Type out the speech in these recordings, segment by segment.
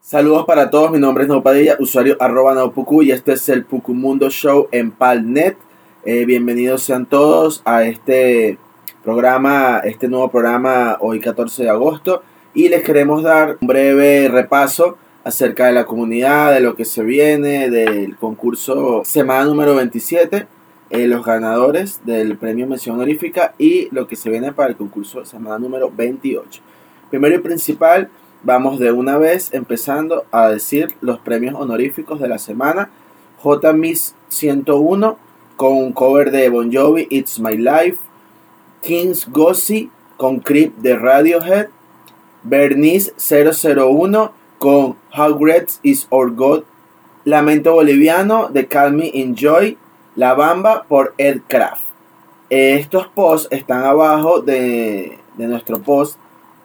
Saludos para todos, mi nombre es Naupadilla, usuario arroba Naupuku y este es el Pucumundo Show en Palnet. Eh, bienvenidos sean todos a este programa, este nuevo programa hoy 14 de agosto y les queremos dar un breve repaso acerca de la comunidad, de lo que se viene, del concurso semana número 27, eh, los ganadores del premio mención honorífica y lo que se viene para el concurso semana número 28. Primero y principal, vamos de una vez empezando a decir los premios honoríficos de la semana. J. Miss 101 con un cover de Bon Jovi, It's My Life. Kings Gossi con Creep de Radiohead. Bernice 001 con How Great Is Our God. Lamento Boliviano de Call Me Enjoy. La Bamba por Ed Craft. Estos posts están abajo de, de nuestro post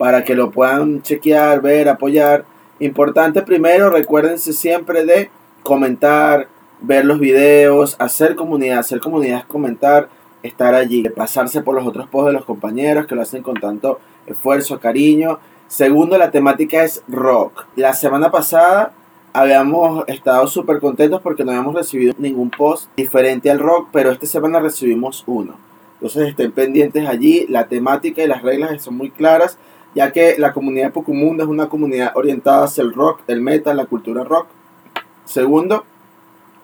para que lo puedan chequear, ver, apoyar. Importante primero, recuérdense siempre de comentar, ver los videos, hacer comunidad, hacer comunidad es comentar, estar allí, pasarse por los otros posts de los compañeros que lo hacen con tanto esfuerzo, cariño. Segundo, la temática es rock. La semana pasada habíamos estado súper contentos porque no habíamos recibido ningún post diferente al rock, pero esta semana recibimos uno. Entonces estén pendientes allí, la temática y las reglas son muy claras ya que la comunidad de Pucumundo es una comunidad orientada hacia el rock, el metal, la cultura rock. Segundo,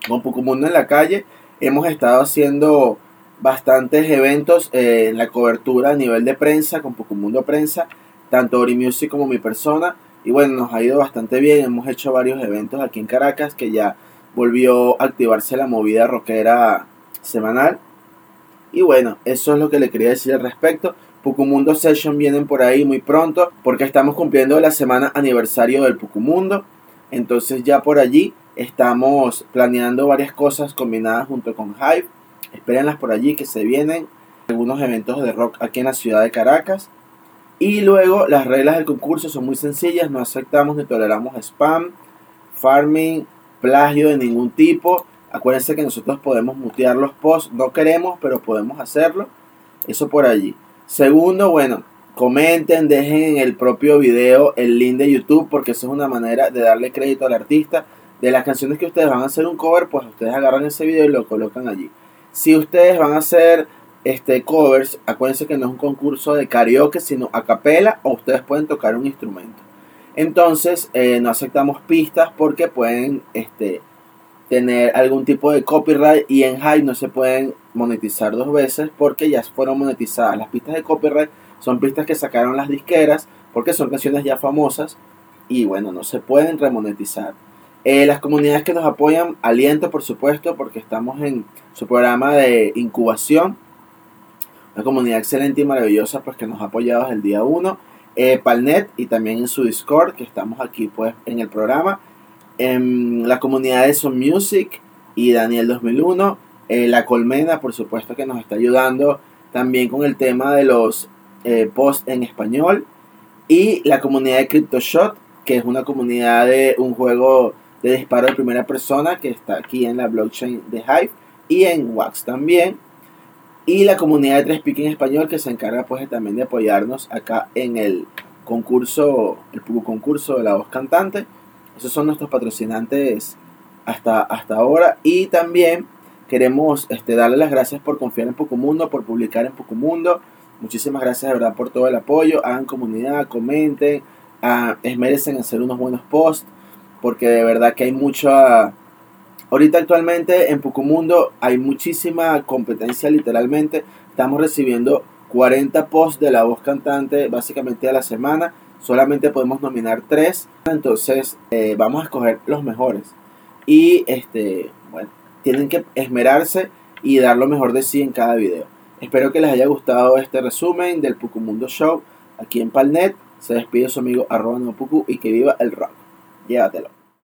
con Pucumundo en la calle hemos estado haciendo bastantes eventos eh, en la cobertura a nivel de prensa, con Pucumundo Prensa, tanto Ori Music como mi persona. Y bueno, nos ha ido bastante bien, hemos hecho varios eventos aquí en Caracas que ya volvió a activarse la movida rockera semanal. Y bueno, eso es lo que le quería decir al respecto. Pucumundo Session vienen por ahí muy pronto porque estamos cumpliendo la semana aniversario del Pucumundo. Entonces ya por allí estamos planeando varias cosas combinadas junto con Hive. Espérenlas por allí que se vienen algunos eventos de rock aquí en la ciudad de Caracas. Y luego las reglas del concurso son muy sencillas, no aceptamos ni toleramos spam, farming, plagio de ningún tipo. Acuérdense que nosotros podemos mutear los posts, no queremos, pero podemos hacerlo. Eso por allí. Segundo, bueno, comenten, dejen en el propio video el link de YouTube porque eso es una manera de darle crédito al artista. De las canciones que ustedes van a hacer un cover, pues ustedes agarran ese video y lo colocan allí. Si ustedes van a hacer este covers, acuérdense que no es un concurso de karaoke, sino a capela o ustedes pueden tocar un instrumento. Entonces, eh, no aceptamos pistas porque pueden este, tener algún tipo de copyright y en Hive no se pueden monetizar dos veces porque ya fueron monetizadas. Las pistas de copyright son pistas que sacaron las disqueras porque son canciones ya famosas y bueno, no se pueden remonetizar. Eh, las comunidades que nos apoyan, aliento por supuesto porque estamos en su programa de incubación. Una comunidad excelente y maravillosa pues que nos ha apoyado desde el día 1. Eh, Palnet y también en su Discord que estamos aquí pues en el programa en la comunidad de Son Music y Daniel 2001. Eh, la Colmena, por supuesto, que nos está ayudando también con el tema de los eh, posts en español. Y la comunidad de CryptoShot, que es una comunidad de un juego de disparo de primera persona que está aquí en la blockchain de Hive y en Wax también. Y la comunidad de Tres en Español que se encarga pues también de apoyarnos acá en el concurso, el concurso de la voz cantante. Esos son nuestros patrocinantes hasta, hasta ahora. Y también queremos este, darle las gracias por confiar en Mundo, por publicar en Mundo. Muchísimas gracias de verdad por todo el apoyo. Hagan comunidad, comenten, ah, merecen hacer unos buenos posts. Porque de verdad que hay mucha... Ahorita actualmente en Mundo hay muchísima competencia literalmente. Estamos recibiendo 40 posts de la voz cantante básicamente a la semana solamente podemos nominar tres, entonces eh, vamos a escoger los mejores. Y este, bueno, tienen que esmerarse y dar lo mejor de sí en cada video. Espero que les haya gustado este resumen del Pucumundo Show aquí en Palnet. Se despide su amigo arroba no Puku y que viva el rock. Llévatelo.